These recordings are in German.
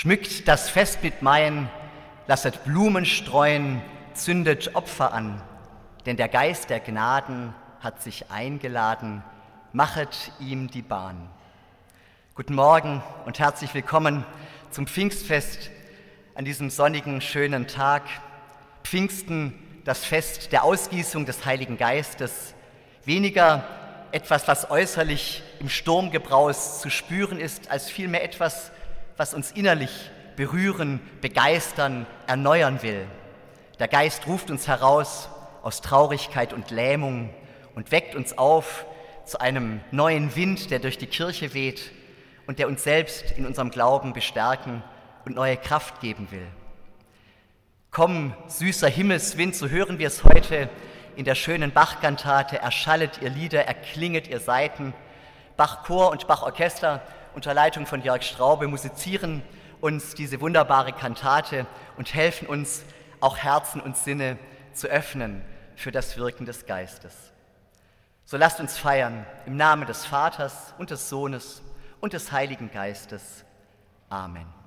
Schmückt das Fest mit Maien, lasset Blumen streuen, zündet Opfer an, denn der Geist der Gnaden hat sich eingeladen, machet ihm die Bahn. Guten Morgen und herzlich willkommen zum Pfingstfest an diesem sonnigen, schönen Tag. Pfingsten, das Fest der Ausgießung des Heiligen Geistes. Weniger etwas, was äußerlich im Sturmgebraus zu spüren ist, als vielmehr etwas, was uns innerlich berühren, begeistern, erneuern will. Der Geist ruft uns heraus aus Traurigkeit und Lähmung und weckt uns auf zu einem neuen Wind, der durch die Kirche weht und der uns selbst in unserem Glauben bestärken und neue Kraft geben will. Komm, süßer Himmelswind, so hören wir es heute in der schönen Bachkantate, erschallet ihr Lieder, erklinget ihr Saiten. Bachchor und Bachorchester unter Leitung von Jörg Straube musizieren uns diese wunderbare Kantate und helfen uns, auch Herzen und Sinne zu öffnen für das Wirken des Geistes. So lasst uns feiern im Namen des Vaters und des Sohnes und des Heiligen Geistes. Amen.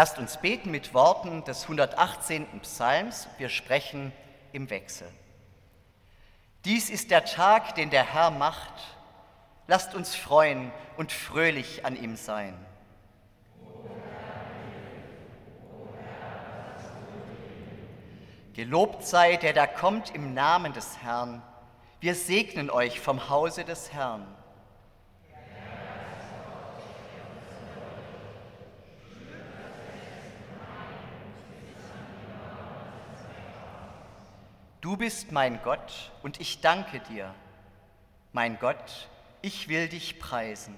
Lasst uns beten mit Worten des 118. Psalms. Wir sprechen im Wechsel. Dies ist der Tag, den der Herr macht. Lasst uns freuen und fröhlich an ihm sein. Gelobt sei, der da kommt im Namen des Herrn. Wir segnen euch vom Hause des Herrn. Du bist mein Gott und ich danke dir. Mein Gott, ich will dich preisen.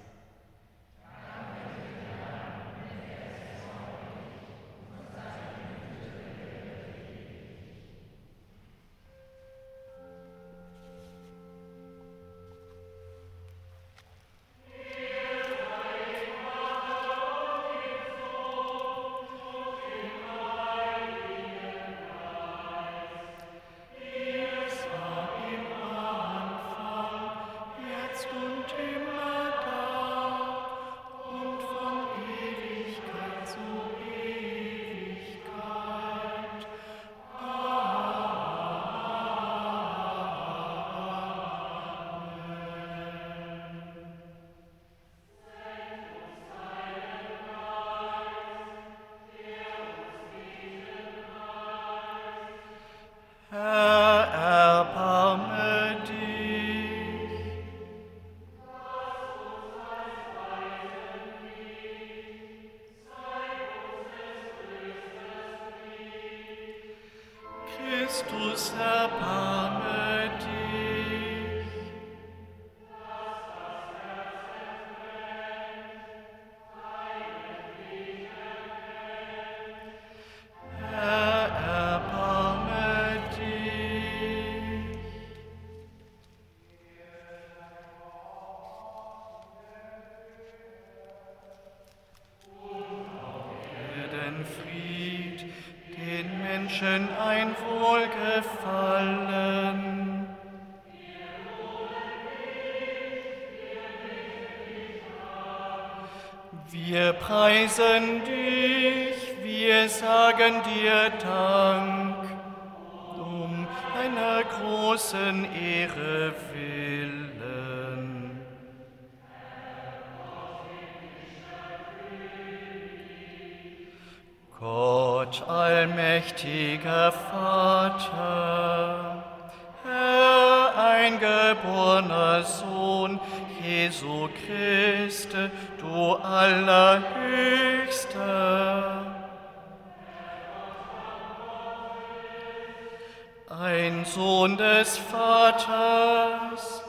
Ein Sohn des Vaters,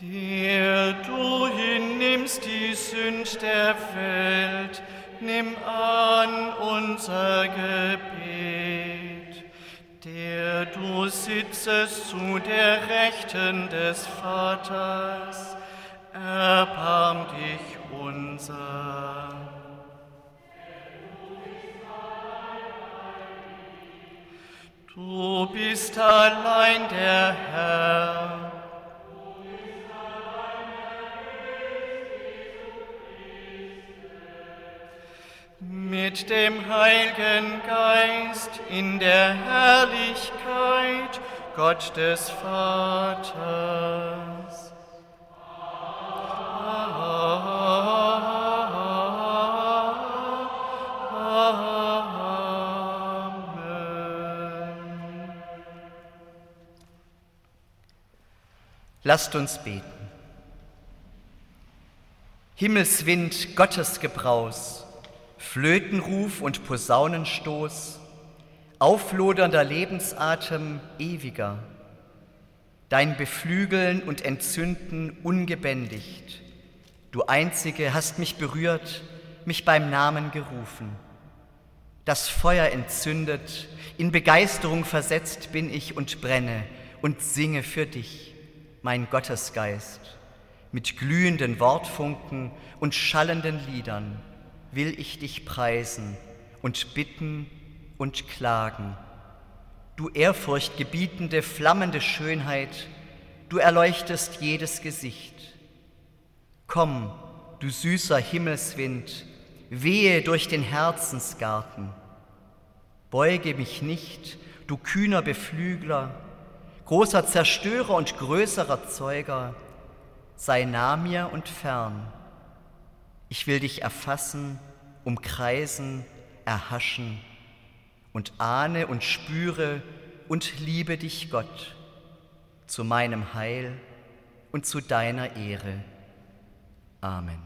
Der du hinnimmst die Sünd der Welt, nimm an unser Gebet. Der du sitzest zu der Rechten des Vaters, erbarm dich unser. Du bist allein der Herr. Mit dem Heiligen Geist in der Herrlichkeit Gott des Vaters. Amen. Lasst uns beten. Himmelswind, Gottesgebraus, Flötenruf und Posaunenstoß, auflodernder Lebensatem ewiger, dein Beflügeln und Entzünden ungebändigt. Du Einzige hast mich berührt, mich beim Namen gerufen. Das Feuer entzündet, in Begeisterung versetzt bin ich und brenne und singe für dich, mein Gottesgeist. Mit glühenden Wortfunken und schallenden Liedern will ich dich preisen und bitten und klagen. Du ehrfurchtgebietende, flammende Schönheit, du erleuchtest jedes Gesicht. Komm, du süßer Himmelswind, wehe durch den Herzensgarten. Beuge mich nicht, du kühner Beflügler, großer Zerstörer und größerer Zeuger, sei nah mir und fern. Ich will dich erfassen, umkreisen, erhaschen und ahne und spüre und liebe dich, Gott, zu meinem Heil und zu deiner Ehre. Amen.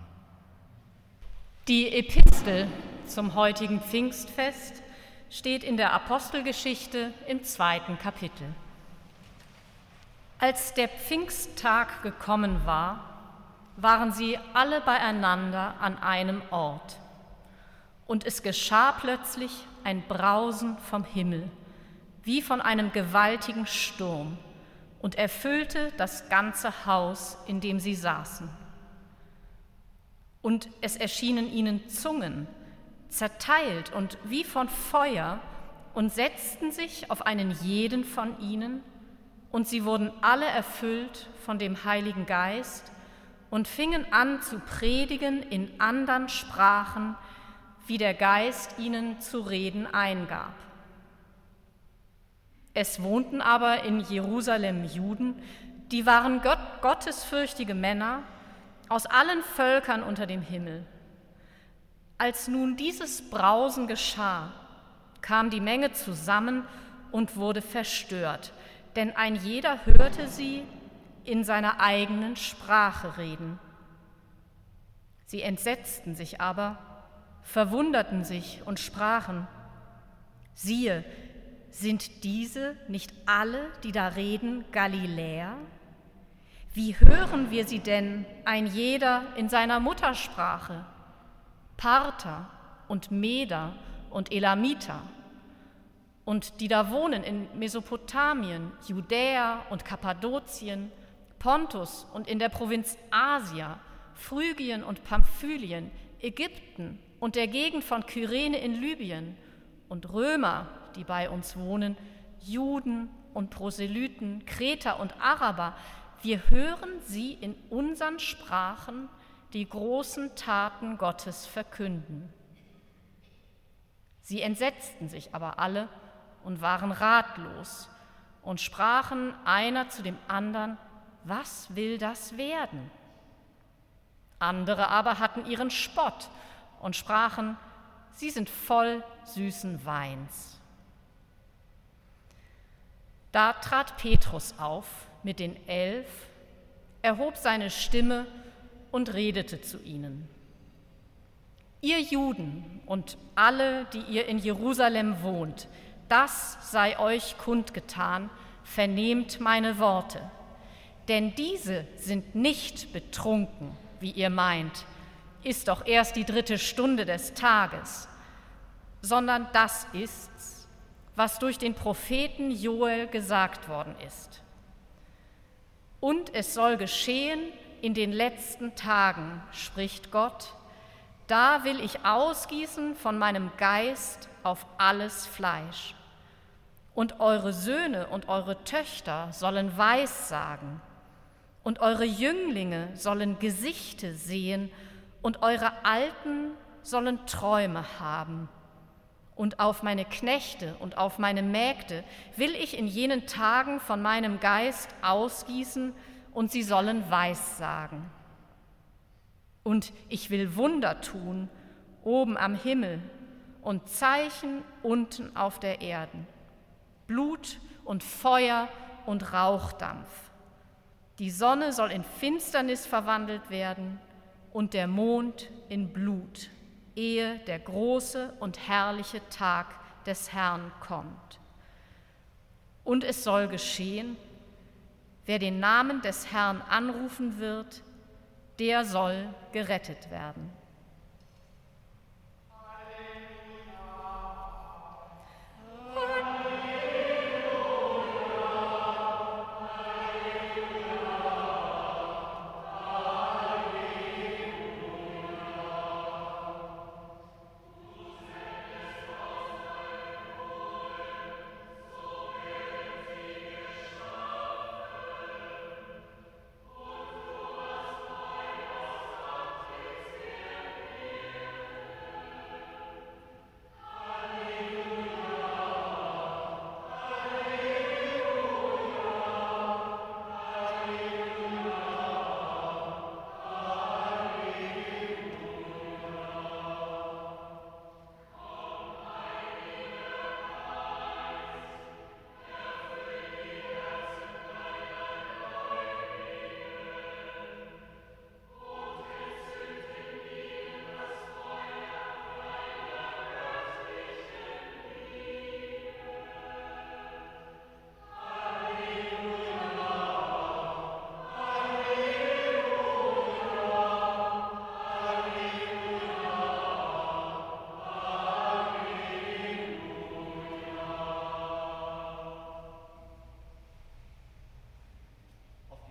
Die Epistel zum heutigen Pfingstfest steht in der Apostelgeschichte im zweiten Kapitel. Als der Pfingsttag gekommen war, waren sie alle beieinander an einem Ort. Und es geschah plötzlich ein Brausen vom Himmel, wie von einem gewaltigen Sturm, und erfüllte das ganze Haus, in dem sie saßen. Und es erschienen ihnen Zungen, zerteilt und wie von Feuer, und setzten sich auf einen jeden von ihnen, und sie wurden alle erfüllt von dem Heiligen Geist und fingen an zu predigen in andern Sprachen, wie der Geist ihnen zu reden eingab. Es wohnten aber in Jerusalem Juden, die waren Gott, gottesfürchtige Männer aus allen Völkern unter dem Himmel. Als nun dieses Brausen geschah, kam die Menge zusammen und wurde verstört, denn ein jeder hörte sie in seiner eigenen Sprache reden. Sie entsetzten sich aber, verwunderten sich und sprachen, siehe, sind diese nicht alle, die da reden, Galiläer? Wie hören wir sie denn, ein jeder in seiner Muttersprache? Parther und Meder und Elamiter und die da wohnen in Mesopotamien, Judäa und Kappadokien, Pontus und in der Provinz Asia, Phrygien und Pamphylien, Ägypten und der Gegend von Kyrene in Libyen und Römer, die bei uns wohnen, Juden und Proselyten, Kreter und Araber, wir hören sie in unseren Sprachen die großen Taten Gottes verkünden. Sie entsetzten sich aber alle und waren ratlos und sprachen einer zu dem anderen, was will das werden? Andere aber hatten ihren Spott und sprachen, sie sind voll süßen Weins. Da trat Petrus auf mit den Elf, erhob seine Stimme und redete zu ihnen. Ihr Juden und alle, die ihr in Jerusalem wohnt, das sei euch kundgetan, vernehmt meine Worte. Denn diese sind nicht betrunken, wie ihr meint, ist doch erst die dritte Stunde des Tages, sondern das ist's, was durch den Propheten Joel gesagt worden ist. Und es soll geschehen in den letzten Tagen, spricht Gott, da will ich ausgießen von meinem Geist auf alles Fleisch. Und eure Söhne und eure Töchter sollen Weissagen, und eure Jünglinge sollen Gesichte sehen, und eure Alten sollen Träume haben und auf meine Knechte und auf meine Mägde will ich in jenen Tagen von meinem Geist ausgießen, und sie sollen Weissagen. Und ich will Wunder tun, oben am Himmel und Zeichen unten auf der Erde, Blut und Feuer und Rauchdampf. Die Sonne soll in Finsternis verwandelt werden und der Mond in Blut ehe der große und herrliche Tag des Herrn kommt. Und es soll geschehen, wer den Namen des Herrn anrufen wird, der soll gerettet werden.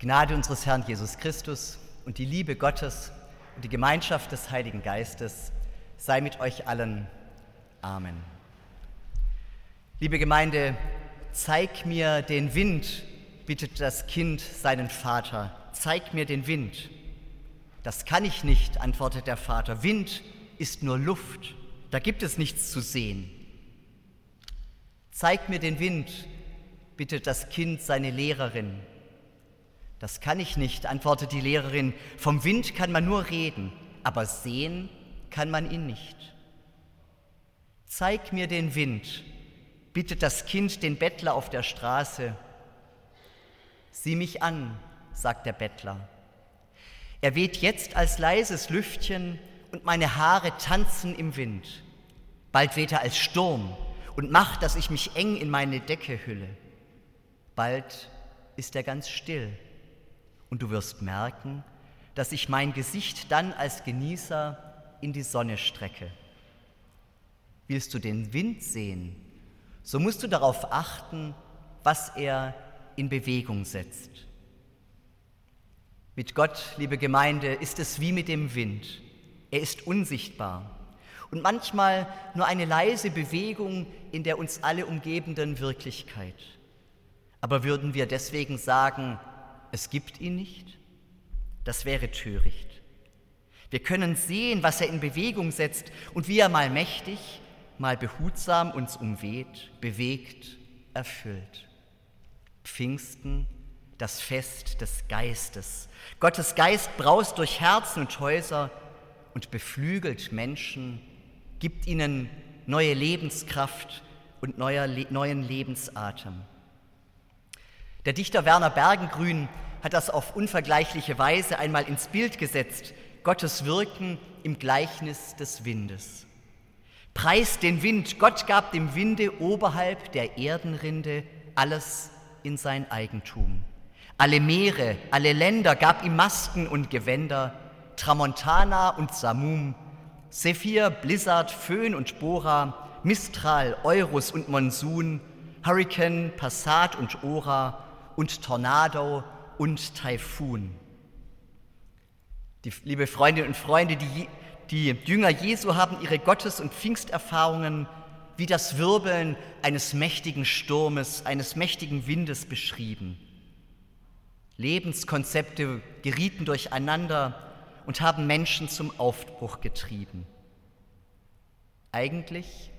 Gnade unseres Herrn Jesus Christus und die Liebe Gottes und die Gemeinschaft des Heiligen Geistes sei mit euch allen. Amen. Liebe Gemeinde, zeig mir den Wind, bittet das Kind seinen Vater. Zeig mir den Wind. Das kann ich nicht, antwortet der Vater. Wind ist nur Luft, da gibt es nichts zu sehen. Zeig mir den Wind, bittet das Kind seine Lehrerin. Das kann ich nicht, antwortet die Lehrerin. Vom Wind kann man nur reden, aber sehen kann man ihn nicht. Zeig mir den Wind, bittet das Kind den Bettler auf der Straße. Sieh mich an, sagt der Bettler. Er weht jetzt als leises Lüftchen und meine Haare tanzen im Wind. Bald weht er als Sturm und macht, dass ich mich eng in meine Decke hülle. Bald ist er ganz still und du wirst merken, dass ich mein Gesicht dann als Genießer in die Sonne strecke. Willst du den Wind sehen, so musst du darauf achten, was er in Bewegung setzt. Mit Gott, liebe Gemeinde, ist es wie mit dem Wind. Er ist unsichtbar und manchmal nur eine leise Bewegung in der uns alle umgebenden Wirklichkeit. Aber würden wir deswegen sagen, es gibt ihn nicht? Das wäre töricht. Wir können sehen, was er in Bewegung setzt und wie er mal mächtig, mal behutsam uns umweht, bewegt, erfüllt. Pfingsten, das Fest des Geistes. Gottes Geist braust durch Herzen und Häuser und beflügelt Menschen, gibt ihnen neue Lebenskraft und neuer, neuen Lebensatem. Der Dichter Werner Bergengrün hat das auf unvergleichliche Weise einmal ins Bild gesetzt, Gottes Wirken im Gleichnis des Windes. Preist den Wind, Gott gab dem Winde oberhalb der Erdenrinde alles in sein Eigentum. Alle Meere, alle Länder gab ihm Masken und Gewänder, Tramontana und Samum, Sephir, Blizzard, Föhn und Bora, Mistral, Eurus und Monsun, Hurricane, Passat und Ora, und Tornado und Taifun. Die, liebe Freundinnen und Freunde, die, die Jünger Jesu haben ihre Gottes- und Pfingsterfahrungen wie das Wirbeln eines mächtigen Sturmes, eines mächtigen Windes beschrieben. Lebenskonzepte gerieten durcheinander und haben Menschen zum Aufbruch getrieben. Eigentlich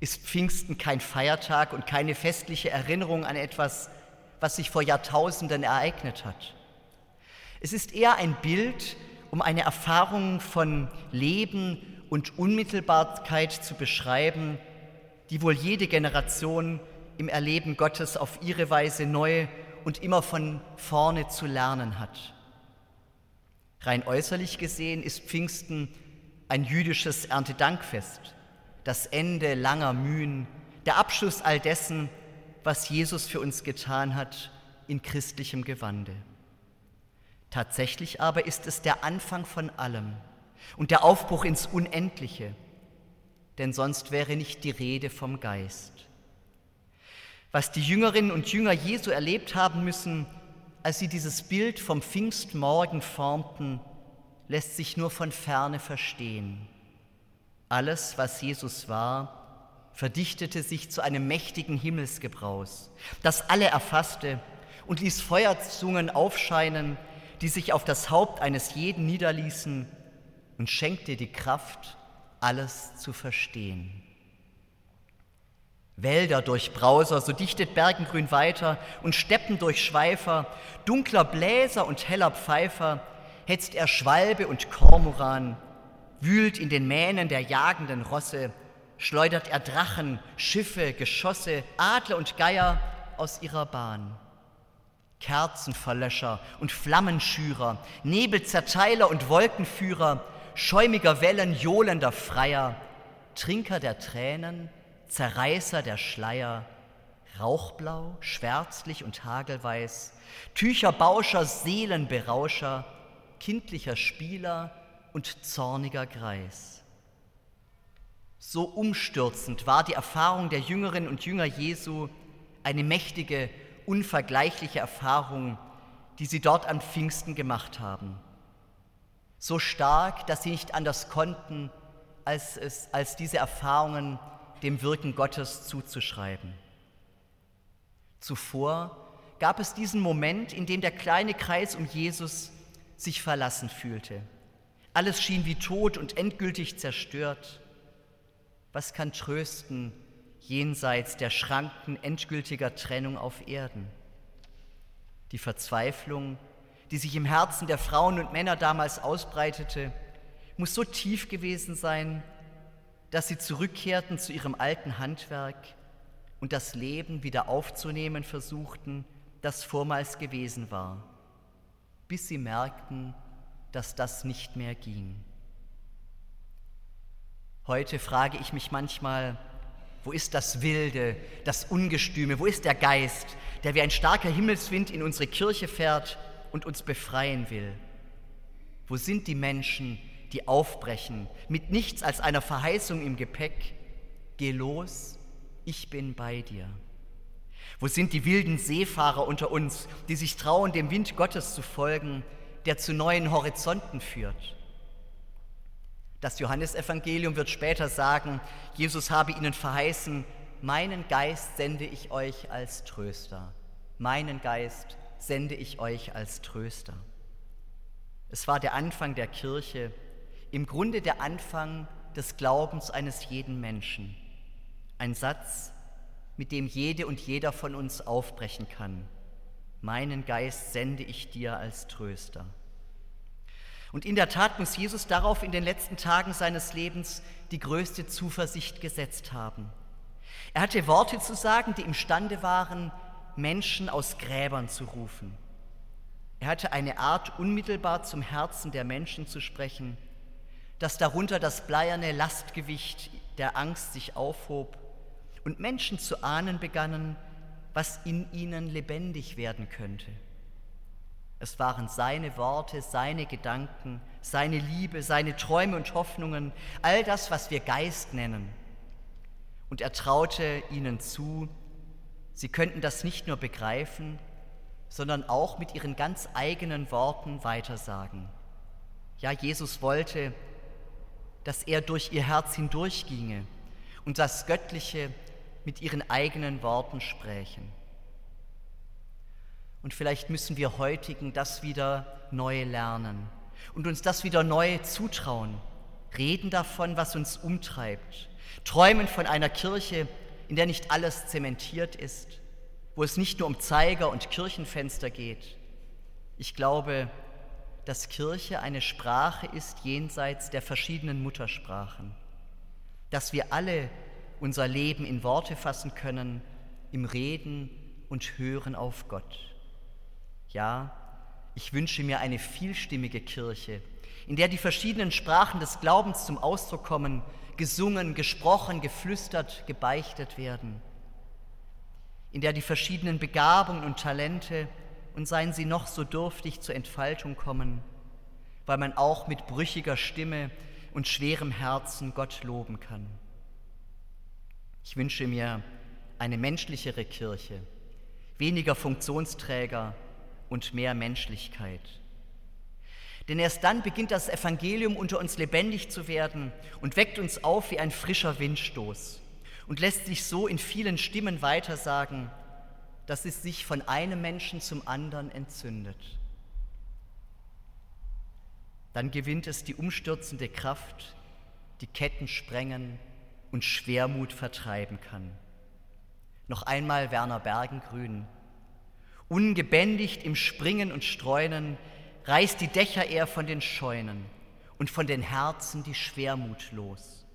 ist Pfingsten kein Feiertag und keine festliche Erinnerung an etwas, was sich vor Jahrtausenden ereignet hat. Es ist eher ein Bild, um eine Erfahrung von Leben und Unmittelbarkeit zu beschreiben, die wohl jede Generation im Erleben Gottes auf ihre Weise neu und immer von vorne zu lernen hat. Rein äußerlich gesehen ist Pfingsten ein jüdisches Erntedankfest, das Ende langer Mühen, der Abschluss all dessen, was Jesus für uns getan hat in christlichem Gewande. Tatsächlich aber ist es der Anfang von allem und der Aufbruch ins Unendliche, denn sonst wäre nicht die Rede vom Geist. Was die Jüngerinnen und Jünger Jesu erlebt haben müssen, als sie dieses Bild vom Pfingstmorgen formten, lässt sich nur von ferne verstehen. Alles, was Jesus war, verdichtete sich zu einem mächtigen Himmelsgebraus, das alle erfasste und ließ Feuerzungen aufscheinen, die sich auf das Haupt eines jeden niederließen und schenkte die Kraft, alles zu verstehen. Wälder durch Brauser, so dichtet Bergengrün weiter, und Steppen durch Schweifer, dunkler Bläser und heller Pfeifer, hetzt er Schwalbe und Kormoran, wühlt in den Mähnen der jagenden Rosse, schleudert er Drachen, Schiffe, Geschosse, Adler und Geier aus ihrer Bahn. Kerzenverlöscher und Flammenschürer, Nebelzerteiler und Wolkenführer, schäumiger Wellen johlender Freier, Trinker der Tränen, Zerreißer der Schleier, Rauchblau, schwärzlich und hagelweiß, Tücherbauscher, Seelenberauscher, kindlicher Spieler und zorniger Greis. So umstürzend war die Erfahrung der Jüngerinnen und Jünger Jesu, eine mächtige, unvergleichliche Erfahrung, die sie dort an Pfingsten gemacht haben. So stark, dass sie nicht anders konnten, als, es, als diese Erfahrungen dem Wirken Gottes zuzuschreiben. Zuvor gab es diesen Moment, in dem der kleine Kreis um Jesus sich verlassen fühlte. Alles schien wie tot und endgültig zerstört. Was kann trösten, jenseits der Schranken endgültiger Trennung auf Erden. Die Verzweiflung, die sich im Herzen der Frauen und Männer damals ausbreitete, muss so tief gewesen sein, dass sie zurückkehrten zu ihrem alten Handwerk und das Leben wieder aufzunehmen versuchten, das vormals gewesen war, bis sie merkten, dass das nicht mehr ging. Heute frage ich mich manchmal, wo ist das Wilde, das Ungestüme, wo ist der Geist, der wie ein starker Himmelswind in unsere Kirche fährt und uns befreien will? Wo sind die Menschen, die aufbrechen, mit nichts als einer Verheißung im Gepäck? Geh los, ich bin bei dir. Wo sind die wilden Seefahrer unter uns, die sich trauen, dem Wind Gottes zu folgen, der zu neuen Horizonten führt? Das Johannesevangelium wird später sagen, Jesus habe ihnen verheißen, meinen Geist sende ich euch als Tröster. Meinen Geist sende ich euch als Tröster. Es war der Anfang der Kirche, im Grunde der Anfang des Glaubens eines jeden Menschen. Ein Satz, mit dem jede und jeder von uns aufbrechen kann. Meinen Geist sende ich dir als Tröster. Und in der Tat muss Jesus darauf in den letzten Tagen seines Lebens die größte Zuversicht gesetzt haben. Er hatte Worte zu sagen, die imstande waren, Menschen aus Gräbern zu rufen. Er hatte eine Art, unmittelbar zum Herzen der Menschen zu sprechen, dass darunter das bleierne Lastgewicht der Angst sich aufhob und Menschen zu ahnen begannen, was in ihnen lebendig werden könnte. Es waren seine Worte, seine Gedanken, seine Liebe, seine Träume und Hoffnungen, all das, was wir Geist nennen. Und er traute ihnen zu, sie könnten das nicht nur begreifen, sondern auch mit ihren ganz eigenen Worten weitersagen. Ja, Jesus wollte, dass er durch ihr Herz hindurchginge und das Göttliche mit ihren eigenen Worten sprächen. Und vielleicht müssen wir heutigen das wieder neu lernen und uns das wieder neu zutrauen. Reden davon, was uns umtreibt. Träumen von einer Kirche, in der nicht alles zementiert ist, wo es nicht nur um Zeiger und Kirchenfenster geht. Ich glaube, dass Kirche eine Sprache ist jenseits der verschiedenen Muttersprachen, dass wir alle unser Leben in Worte fassen können, im Reden und Hören auf Gott. Ja, ich wünsche mir eine vielstimmige Kirche, in der die verschiedenen Sprachen des Glaubens zum Ausdruck kommen, gesungen, gesprochen, geflüstert, gebeichtet werden, in der die verschiedenen Begabungen und Talente, und seien sie noch so dürftig zur Entfaltung kommen, weil man auch mit brüchiger Stimme und schwerem Herzen Gott loben kann. Ich wünsche mir eine menschlichere Kirche, weniger Funktionsträger, und mehr Menschlichkeit. Denn erst dann beginnt das Evangelium unter uns lebendig zu werden und weckt uns auf wie ein frischer Windstoß und lässt sich so in vielen Stimmen weitersagen, dass es sich von einem Menschen zum anderen entzündet. Dann gewinnt es die umstürzende Kraft, die Ketten sprengen und Schwermut vertreiben kann. Noch einmal Werner Bergengrün. Ungebändigt im Springen und Streunen reißt die Dächer er von den Scheunen und von den Herzen die Schwermut los.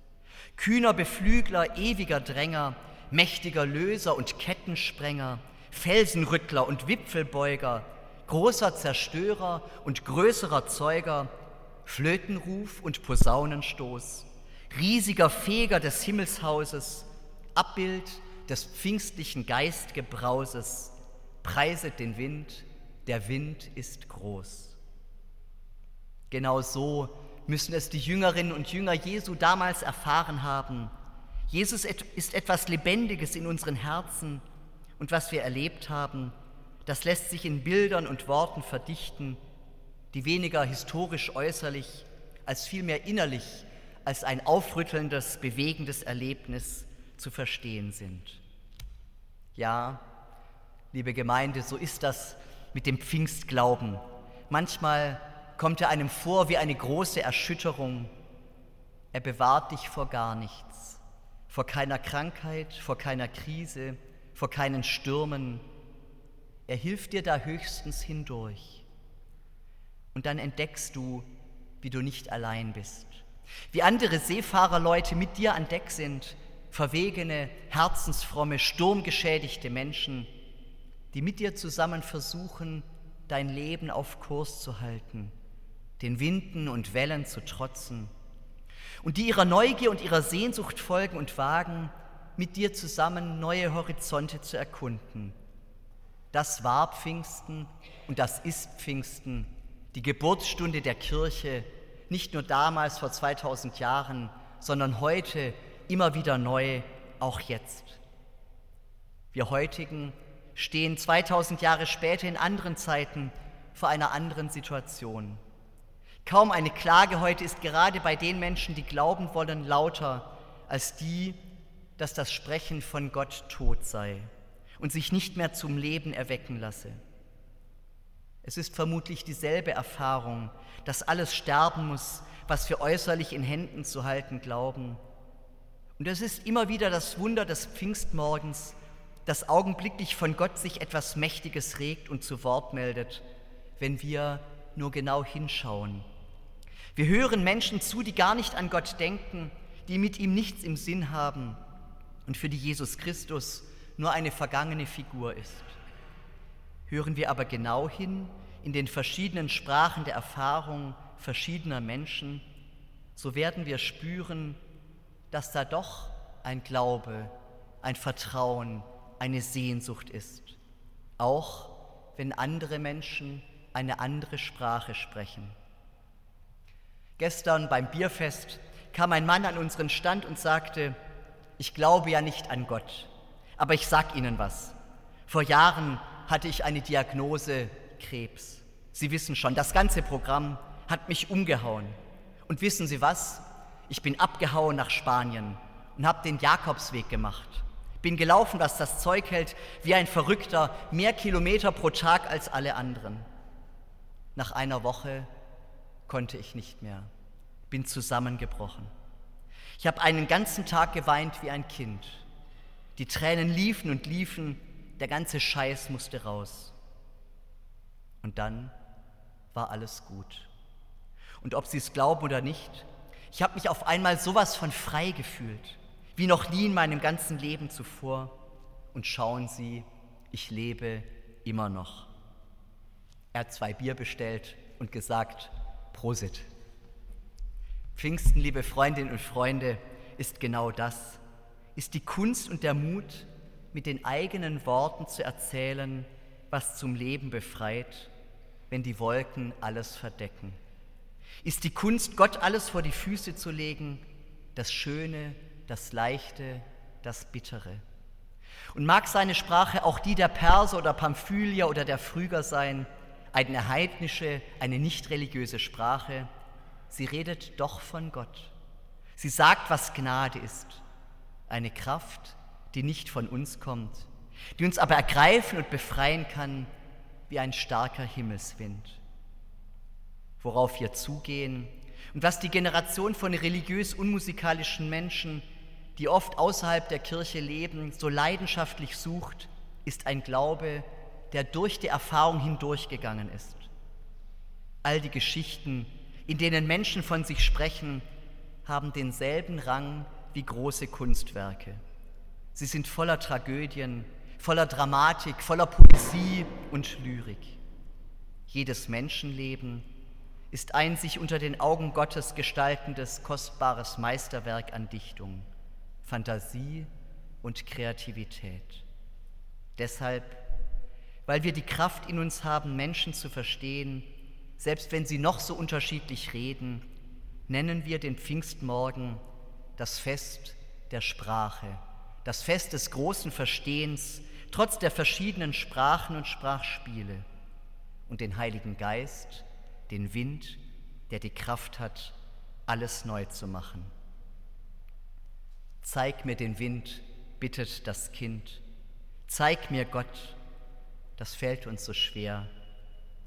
Kühner Beflügler, ewiger Dränger, mächtiger Löser und Kettensprenger, Felsenrüttler und Wipfelbeuger, großer Zerstörer und größerer Zeuger, Flötenruf und Posaunenstoß, riesiger Feger des Himmelshauses, Abbild des pfingstlichen Geistgebrauses, Preiset den Wind, der Wind ist groß. Genau so müssen es die Jüngerinnen und Jünger Jesu damals erfahren haben. Jesus ist etwas Lebendiges in unseren Herzen und was wir erlebt haben, das lässt sich in Bildern und Worten verdichten, die weniger historisch äußerlich als vielmehr innerlich als ein aufrüttelndes, bewegendes Erlebnis zu verstehen sind. Ja, liebe Gemeinde, so ist das mit dem Pfingstglauben. Manchmal kommt er einem vor wie eine große Erschütterung. Er bewahrt dich vor gar nichts, vor keiner Krankheit, vor keiner Krise, vor keinen Stürmen. Er hilft dir da höchstens hindurch. Und dann entdeckst du, wie du nicht allein bist. Wie andere Seefahrerleute mit dir an Deck sind, verwegene, herzensfromme, sturmgeschädigte Menschen, die mit dir zusammen versuchen, dein Leben auf Kurs zu halten, den Winden und Wellen zu trotzen und die ihrer Neugier und ihrer Sehnsucht folgen und wagen, mit dir zusammen neue Horizonte zu erkunden. Das war Pfingsten und das ist Pfingsten, die Geburtsstunde der Kirche, nicht nur damals vor 2000 Jahren, sondern heute immer wieder neu, auch jetzt. Wir heutigen stehen 2000 Jahre später in anderen Zeiten vor einer anderen Situation. Kaum eine Klage heute ist gerade bei den Menschen, die glauben wollen, lauter als die, dass das Sprechen von Gott tot sei und sich nicht mehr zum Leben erwecken lasse. Es ist vermutlich dieselbe Erfahrung, dass alles sterben muss, was wir äußerlich in Händen zu halten glauben. Und es ist immer wieder das Wunder des Pfingstmorgens, dass augenblicklich von Gott sich etwas Mächtiges regt und zu Wort meldet, wenn wir nur genau hinschauen wir hören Menschen zu, die gar nicht an Gott denken, die mit ihm nichts im Sinn haben und für die Jesus Christus nur eine vergangene Figur ist. Hören wir aber genau hin in den verschiedenen Sprachen der Erfahrung verschiedener Menschen, so werden wir spüren, dass da doch ein Glaube, ein Vertrauen, eine Sehnsucht ist, auch wenn andere Menschen eine andere Sprache sprechen. Gestern beim Bierfest kam ein Mann an unseren Stand und sagte, ich glaube ja nicht an Gott, aber ich sag Ihnen was. Vor Jahren hatte ich eine Diagnose Krebs. Sie wissen schon, das ganze Programm hat mich umgehauen. Und wissen Sie was? Ich bin abgehauen nach Spanien und habe den Jakobsweg gemacht. Bin gelaufen, dass das Zeug hält, wie ein Verrückter, mehr Kilometer pro Tag als alle anderen. Nach einer Woche konnte ich nicht mehr, bin zusammengebrochen. Ich habe einen ganzen Tag geweint wie ein Kind. Die Tränen liefen und liefen, der ganze Scheiß musste raus. Und dann war alles gut. Und ob Sie es glauben oder nicht, ich habe mich auf einmal sowas von frei gefühlt, wie noch nie in meinem ganzen Leben zuvor. Und schauen Sie, ich lebe immer noch. Er hat zwei Bier bestellt und gesagt, Prosit. Pfingsten, liebe Freundinnen und Freunde, ist genau das, ist die Kunst und der Mut, mit den eigenen Worten zu erzählen, was zum Leben befreit, wenn die Wolken alles verdecken. Ist die Kunst, Gott alles vor die Füße zu legen, das Schöne, das Leichte, das Bittere. Und mag seine Sprache auch die der Perser oder Pamphylier oder der Phryger sein, eine heidnische, eine nicht religiöse Sprache. Sie redet doch von Gott. Sie sagt, was Gnade ist. Eine Kraft, die nicht von uns kommt, die uns aber ergreifen und befreien kann wie ein starker Himmelswind. Worauf wir zugehen und was die Generation von religiös unmusikalischen Menschen, die oft außerhalb der Kirche leben, so leidenschaftlich sucht, ist ein Glaube, der durch die Erfahrung hindurchgegangen ist. All die Geschichten, in denen Menschen von sich sprechen, haben denselben Rang wie große Kunstwerke. Sie sind voller Tragödien, voller Dramatik, voller Poesie und Lyrik. Jedes Menschenleben ist ein sich unter den Augen Gottes gestaltendes, kostbares Meisterwerk an Dichtung, Fantasie und Kreativität. Deshalb weil wir die Kraft in uns haben, Menschen zu verstehen, selbst wenn sie noch so unterschiedlich reden, nennen wir den Pfingstmorgen das Fest der Sprache, das Fest des großen Verstehens, trotz der verschiedenen Sprachen und Sprachspiele und den Heiligen Geist, den Wind, der die Kraft hat, alles neu zu machen. Zeig mir den Wind, bittet das Kind. Zeig mir Gott, das fällt uns so schwer.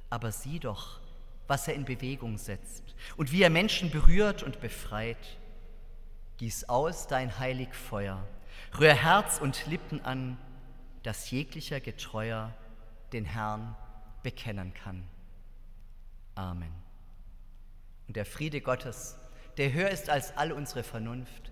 Aber sieh doch, was er in Bewegung setzt und wie er Menschen berührt und befreit. Gieß aus dein heilig Feuer, rühr Herz und Lippen an, dass jeglicher Getreuer den Herrn bekennen kann. Amen. Und der Friede Gottes, der höher ist als all unsere Vernunft,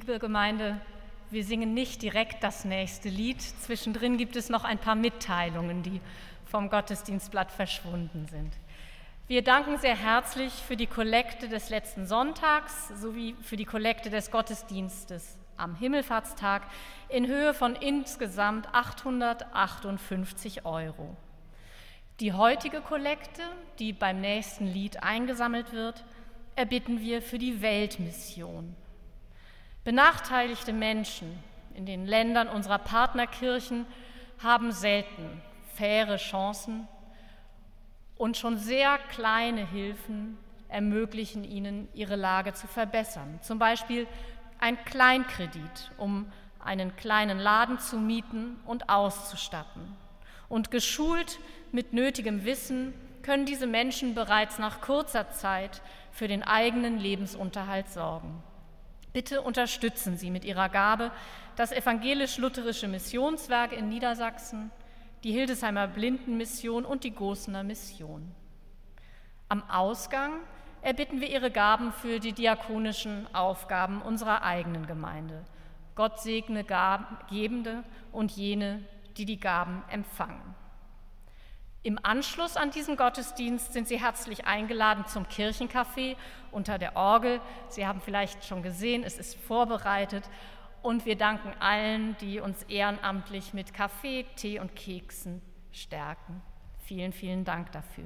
Liebe Gemeinde, wir singen nicht direkt das nächste Lied. Zwischendrin gibt es noch ein paar Mitteilungen, die vom Gottesdienstblatt verschwunden sind. Wir danken sehr herzlich für die Kollekte des letzten Sonntags sowie für die Kollekte des Gottesdienstes am Himmelfahrtstag in Höhe von insgesamt 858 Euro. Die heutige Kollekte, die beim nächsten Lied eingesammelt wird, erbitten wir für die Weltmission Benachteiligte Menschen in den Ländern unserer Partnerkirchen haben selten faire Chancen und schon sehr kleine Hilfen ermöglichen ihnen, ihre Lage zu verbessern. Zum Beispiel ein Kleinkredit, um einen kleinen Laden zu mieten und auszustatten. Und geschult mit nötigem Wissen können diese Menschen bereits nach kurzer Zeit für den eigenen Lebensunterhalt sorgen. Bitte unterstützen Sie mit Ihrer Gabe das evangelisch-lutherische Missionswerk in Niedersachsen, die Hildesheimer Blindenmission und die Gosener Mission. Am Ausgang erbitten wir ihre Gaben für die diakonischen Aufgaben unserer eigenen Gemeinde. Gott segne Gebende und jene, die die Gaben empfangen. Im Anschluss an diesen Gottesdienst sind Sie herzlich eingeladen zum Kirchencafé unter der Orgel. Sie haben vielleicht schon gesehen, es ist vorbereitet und wir danken allen, die uns ehrenamtlich mit Kaffee, Tee und Keksen stärken. Vielen, vielen Dank dafür.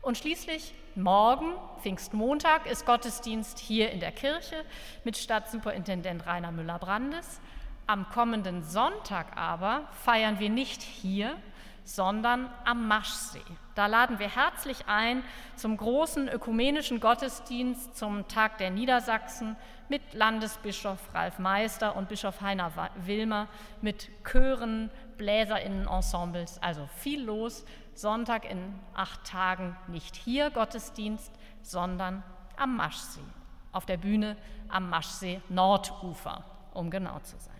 Und schließlich morgen, Pfingstmontag, ist Gottesdienst hier in der Kirche mit Stadtsuperintendent Rainer Müller-Brandes. Am kommenden Sonntag aber feiern wir nicht hier, sondern am Maschsee. Da laden wir herzlich ein zum großen ökumenischen Gottesdienst zum Tag der Niedersachsen mit Landesbischof Ralf Meister und Bischof Heiner Wilmer, mit Chören, Bläserinnenensembles, also viel los. Sonntag in acht Tagen nicht hier Gottesdienst, sondern am Maschsee, auf der Bühne am Maschsee Nordufer, um genau zu sein.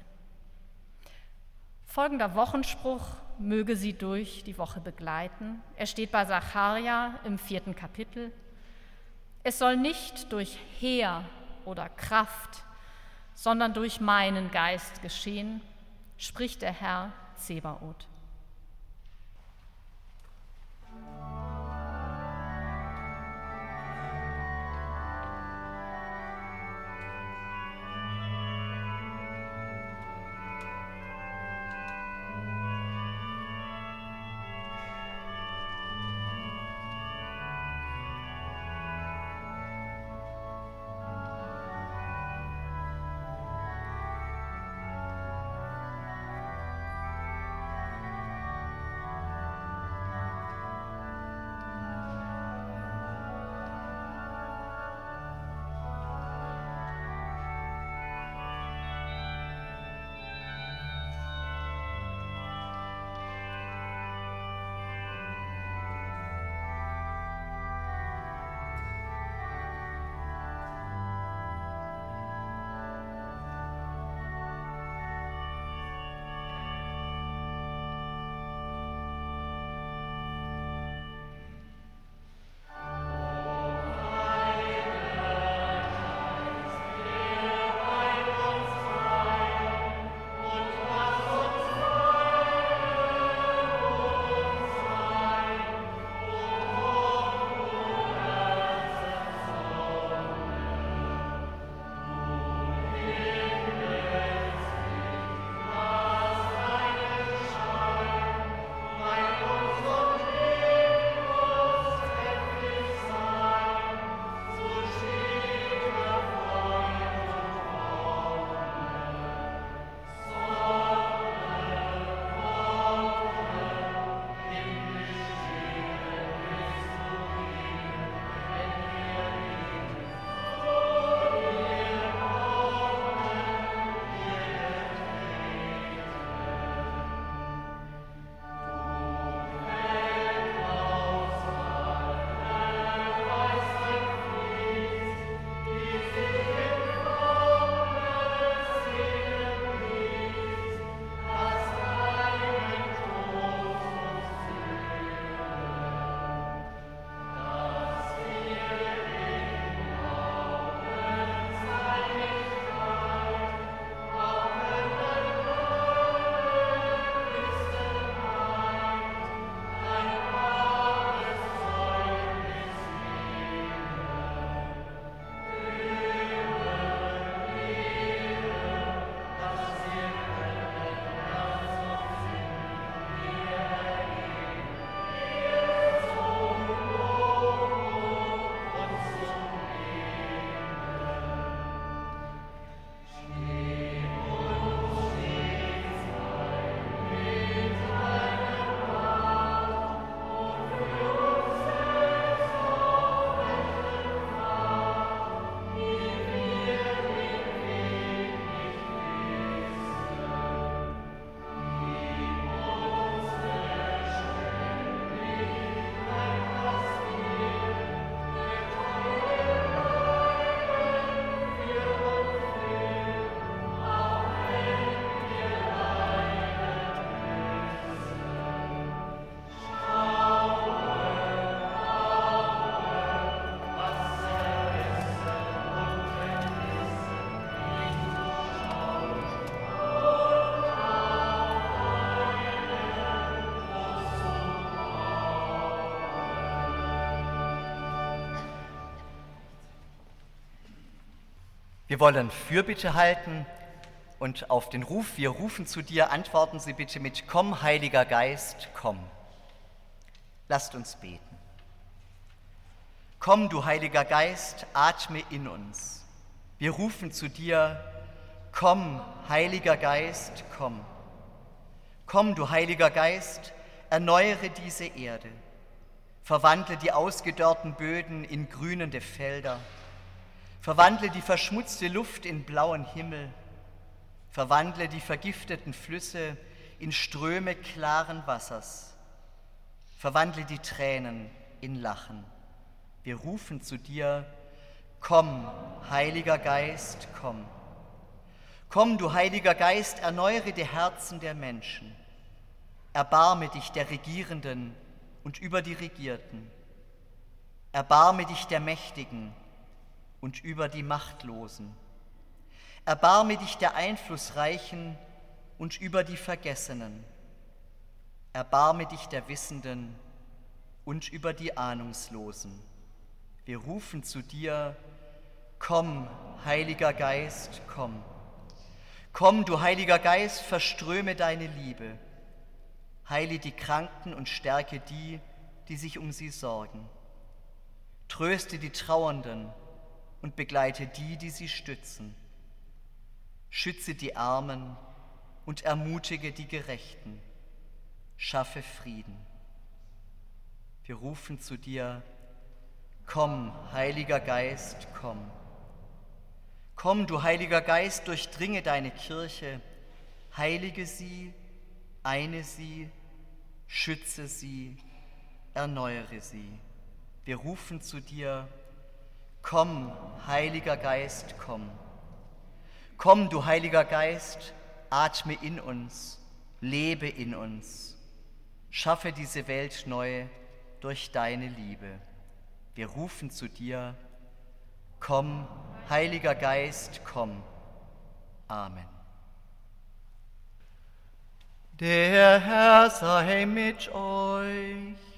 Folgender Wochenspruch möge sie durch die Woche begleiten. Er steht bei Sacharja im vierten Kapitel. Es soll nicht durch Heer oder Kraft, sondern durch meinen Geist geschehen, spricht der Herr Zebaoth. Wir wollen Fürbitte halten und auf den Ruf, wir rufen zu dir, antworten Sie bitte mit Komm, Heiliger Geist, komm. Lasst uns beten. Komm, du Heiliger Geist, atme in uns. Wir rufen zu dir, komm, Heiliger Geist, komm. Komm, du Heiliger Geist, erneuere diese Erde, verwandle die ausgedörrten Böden in grünende Felder, verwandle die verschmutzte Luft in blauen Himmel, verwandle die vergifteten Flüsse in Ströme klaren Wassers, verwandle die Tränen in Lachen. Wir rufen zu dir, komm, Heiliger Geist, komm. Komm, du Heiliger Geist, erneuere die Herzen der Menschen. Erbarme dich der Regierenden und über die Regierten. Erbarme dich der Mächtigen und über die Machtlosen. Erbarme dich der Einflussreichen und über die Vergessenen. Erbarme dich der Wissenden und über die Ahnungslosen. Wir rufen zu dir, komm, Heiliger Geist, komm. Komm, du Heiliger Geist, verströme deine Liebe. Heile die Kranken und stärke die, die sich um sie sorgen. Tröste die Trauernden und begleite die, die sie stützen. Schütze die Armen und ermutige die Gerechten. Schaffe Frieden. Wir rufen zu dir, komm, Heiliger Geist, komm. Komm, du Heiliger Geist, durchdringe deine Kirche, heilige sie, eine sie, schütze sie, erneuere sie. Wir rufen zu dir, komm, Heiliger Geist, komm. Komm, du Heiliger Geist, atme in uns, lebe in uns, schaffe diese Welt neu durch deine Liebe. Wir rufen zu dir, komm, Heiliger Geist, komm. Amen. Der Herr sei mit euch.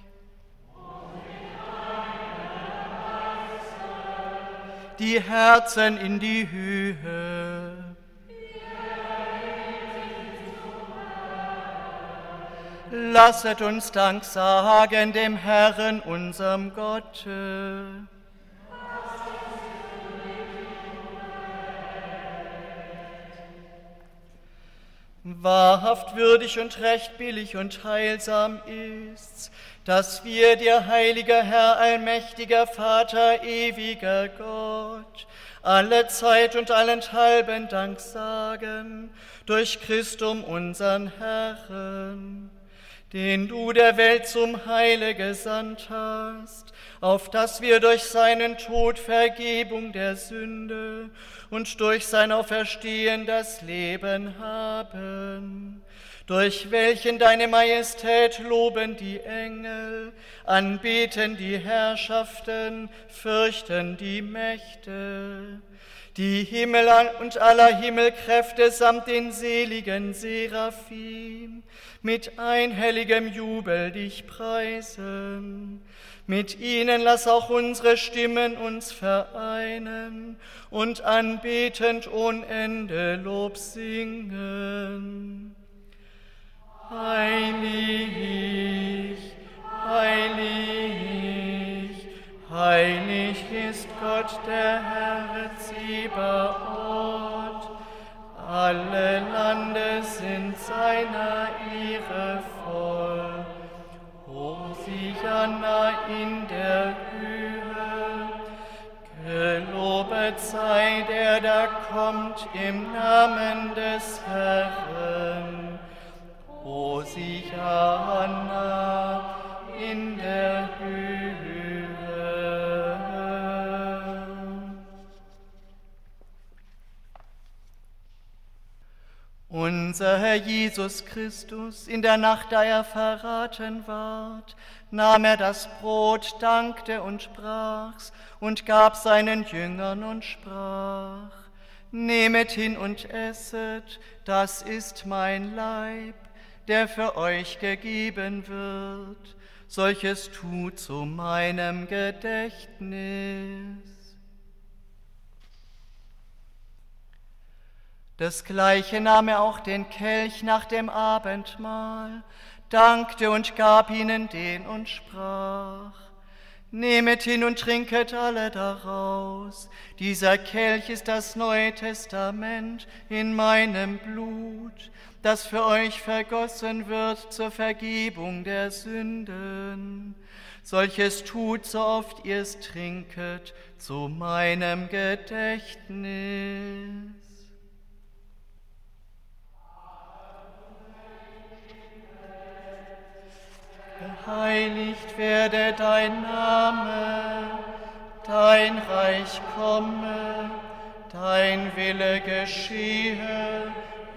Die Herzen in die Höhe. Lasset uns Dank sagen dem Herrn, unserem Gott. Wahrhaft würdig und recht billig und heilsam ist's, dass wir dir, heiliger Herr, allmächtiger Vater, ewiger Gott, alle Zeit und allenthalben Dank sagen, durch Christum unseren Herrn, den du der Welt zum Heile gesandt hast, auf dass wir durch seinen Tod Vergebung der Sünde und durch sein Auferstehen das Leben haben, durch welchen deine Majestät loben die Engel, anbeten die Herrschaften, fürchten die Mächte, die Himmel und aller Himmelkräfte samt den seligen Seraphim mit einhelligem Jubel dich preisen. Mit ihnen lass auch unsere Stimmen uns vereinen und anbetend ohne Ende Lob singen. Heilig, heilig, heilig ist Gott der Herr Zebaoth. Alle Lande sind seiner Ehre voll. Hosianna in der Gelobet sei der, der kommt im Namen des Herrn. Hosianna in der Höhe. Unser Herr Jesus Christus, in der Nacht, da er verraten ward, nahm er das Brot, dankte und sprach's und gab seinen Jüngern und sprach, Nehmet hin und esset, das ist mein Leib, der für euch gegeben wird. Solches tut zu meinem Gedächtnis. Das gleiche nahm er auch den Kelch nach dem Abendmahl, dankte und gab ihnen den und sprach, Nehmet hin und trinket alle daraus. Dieser Kelch ist das Neue Testament in meinem Blut, das für euch vergossen wird zur Vergebung der Sünden. Solches tut, so oft ihr es trinket, zu meinem Gedächtnis. Geheiligt werde dein Name, dein Reich komme, dein Wille geschehe,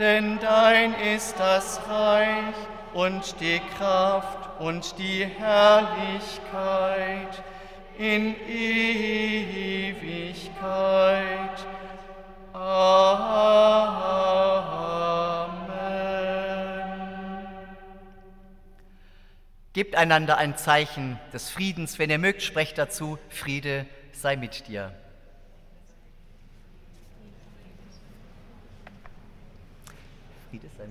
Denn dein ist das Reich und die Kraft und die Herrlichkeit in Ewigkeit. Amen. Gebt einander ein Zeichen des Friedens. Wenn ihr mögt, sprecht dazu, Friede sei mit dir. Friede sei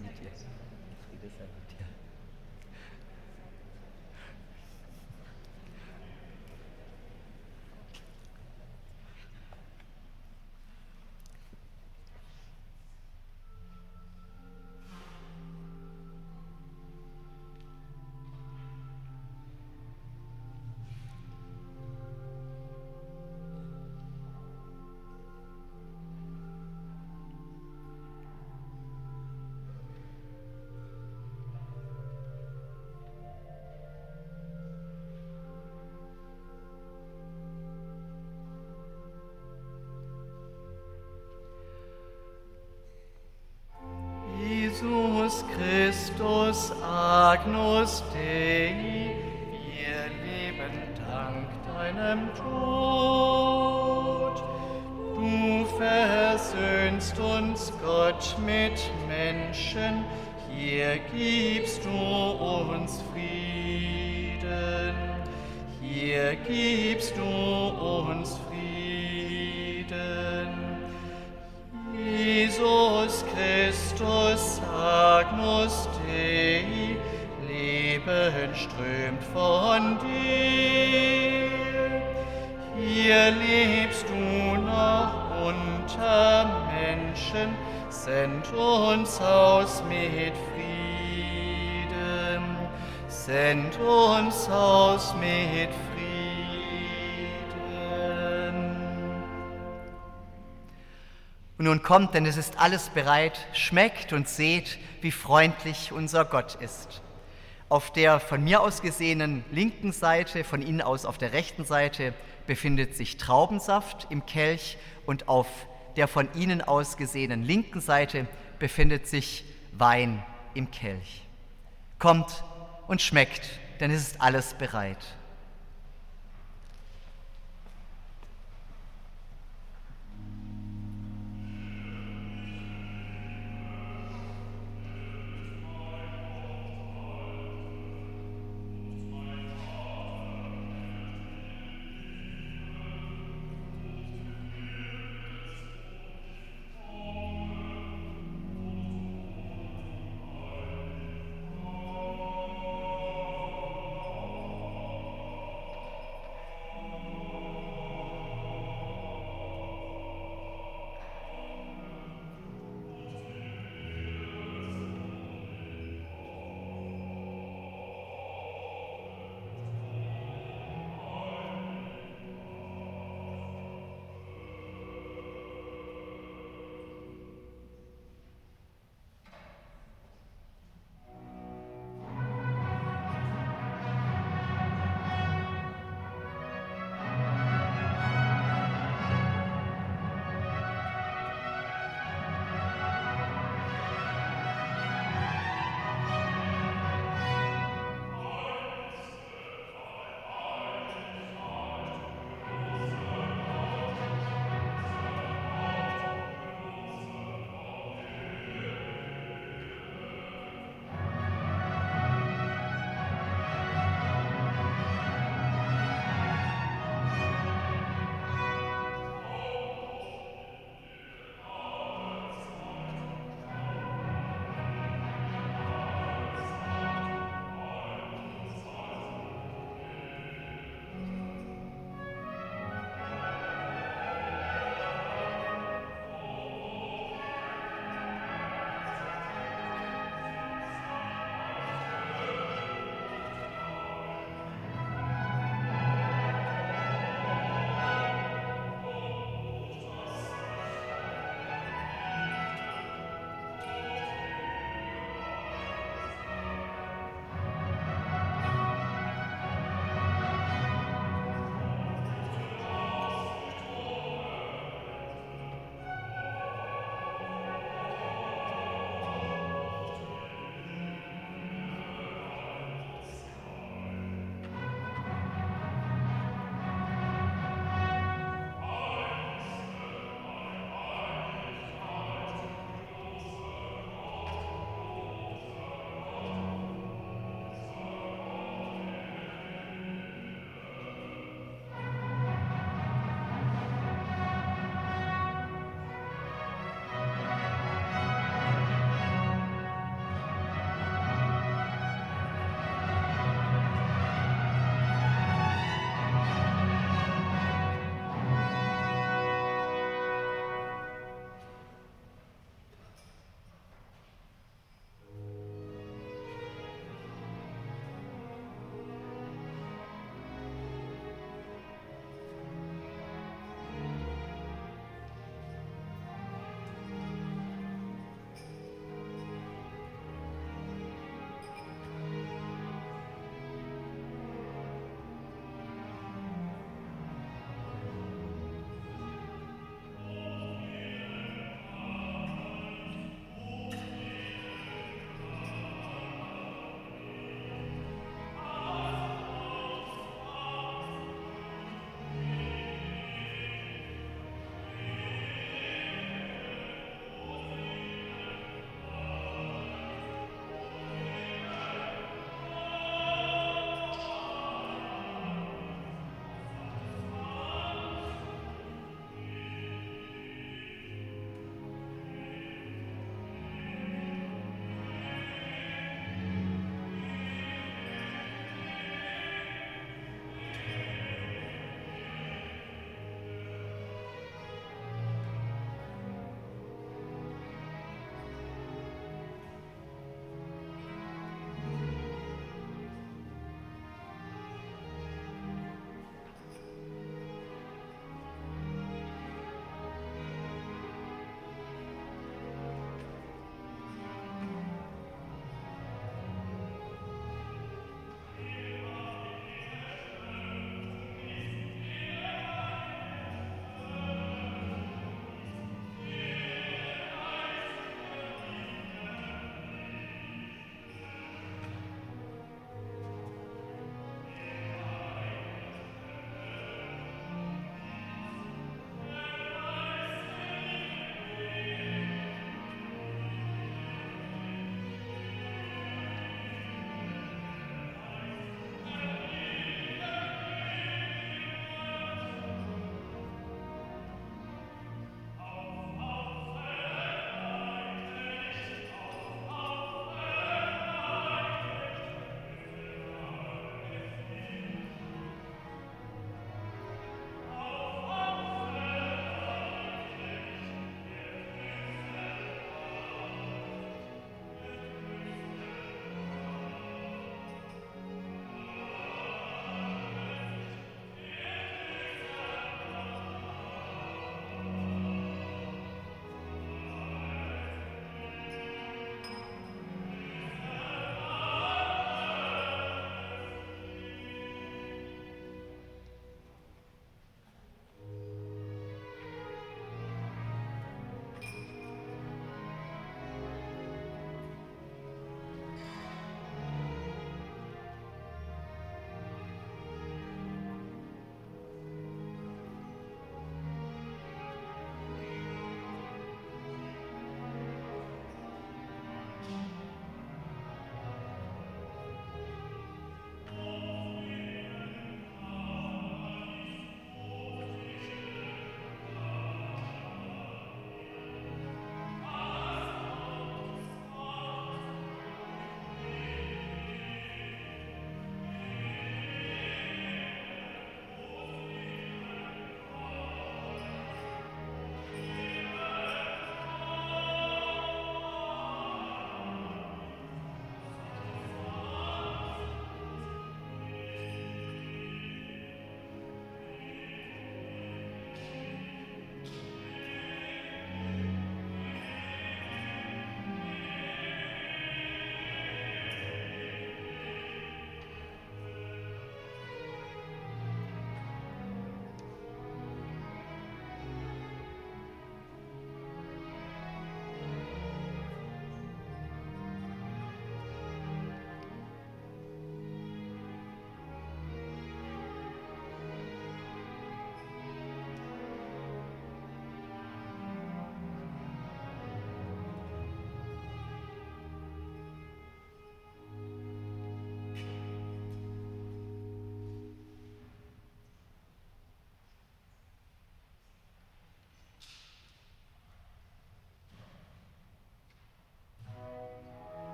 kommt, denn es ist alles bereit, schmeckt und seht, wie freundlich unser Gott ist. Auf der von mir aus gesehenen linken Seite, von Ihnen aus auf der rechten Seite, befindet sich Traubensaft im Kelch und auf der von Ihnen aus gesehenen linken Seite befindet sich Wein im Kelch. Kommt und schmeckt, denn es ist alles bereit.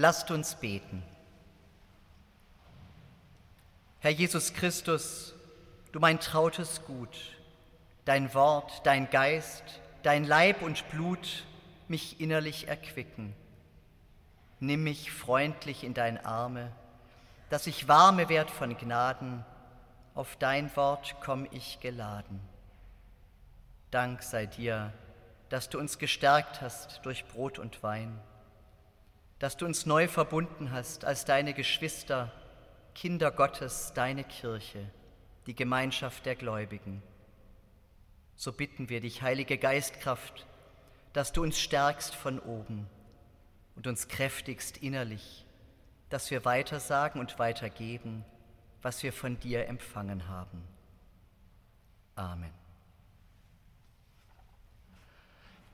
Lasst uns beten. Herr Jesus Christus, du mein trautes Gut, dein Wort, dein Geist, dein Leib und Blut mich innerlich erquicken. Nimm mich freundlich in dein Arme, dass ich warme werd von Gnaden, auf dein Wort komm ich geladen. Dank sei dir, dass du uns gestärkt hast durch Brot und Wein, dass du uns neu verbunden hast als deine Geschwister, Kinder Gottes, deine Kirche, die Gemeinschaft der Gläubigen. So bitten wir dich, Heilige Geistkraft, dass du uns stärkst von oben und uns kräftigst innerlich, dass wir weitersagen und weitergeben, was wir von dir empfangen haben. Amen.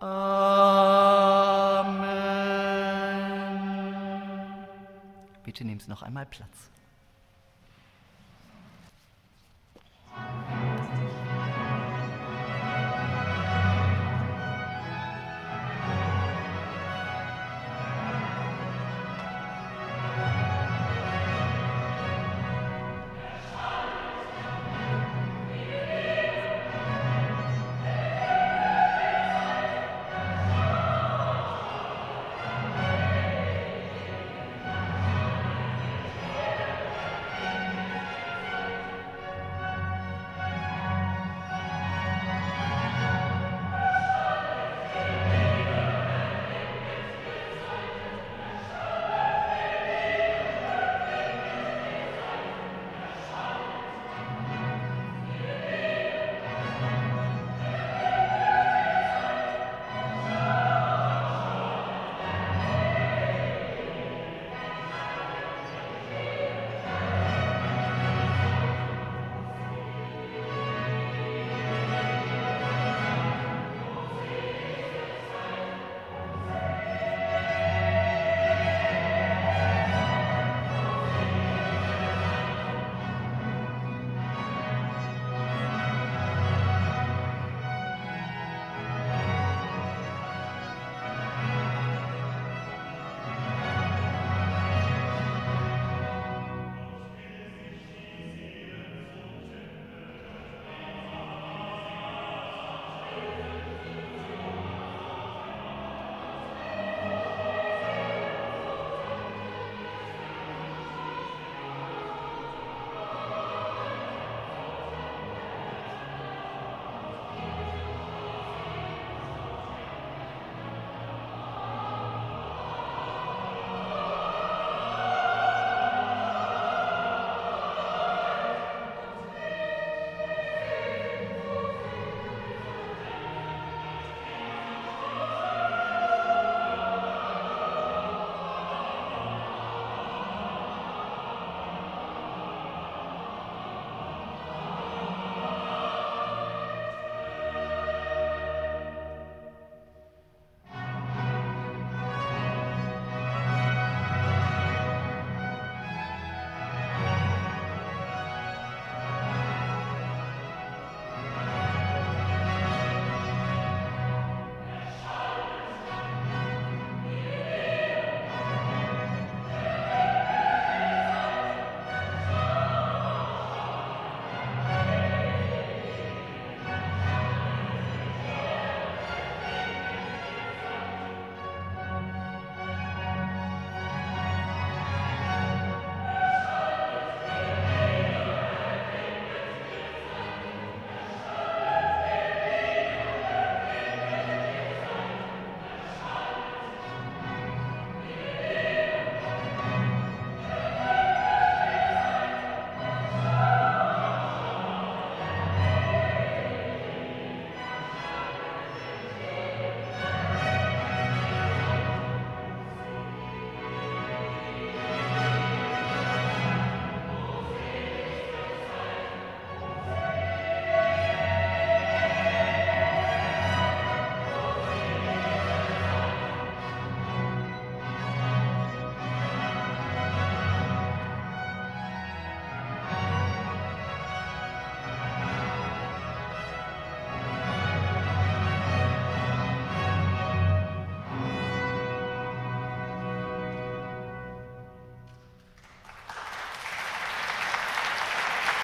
Amen. Bitte nehmen Sie noch einmal Platz. Amen.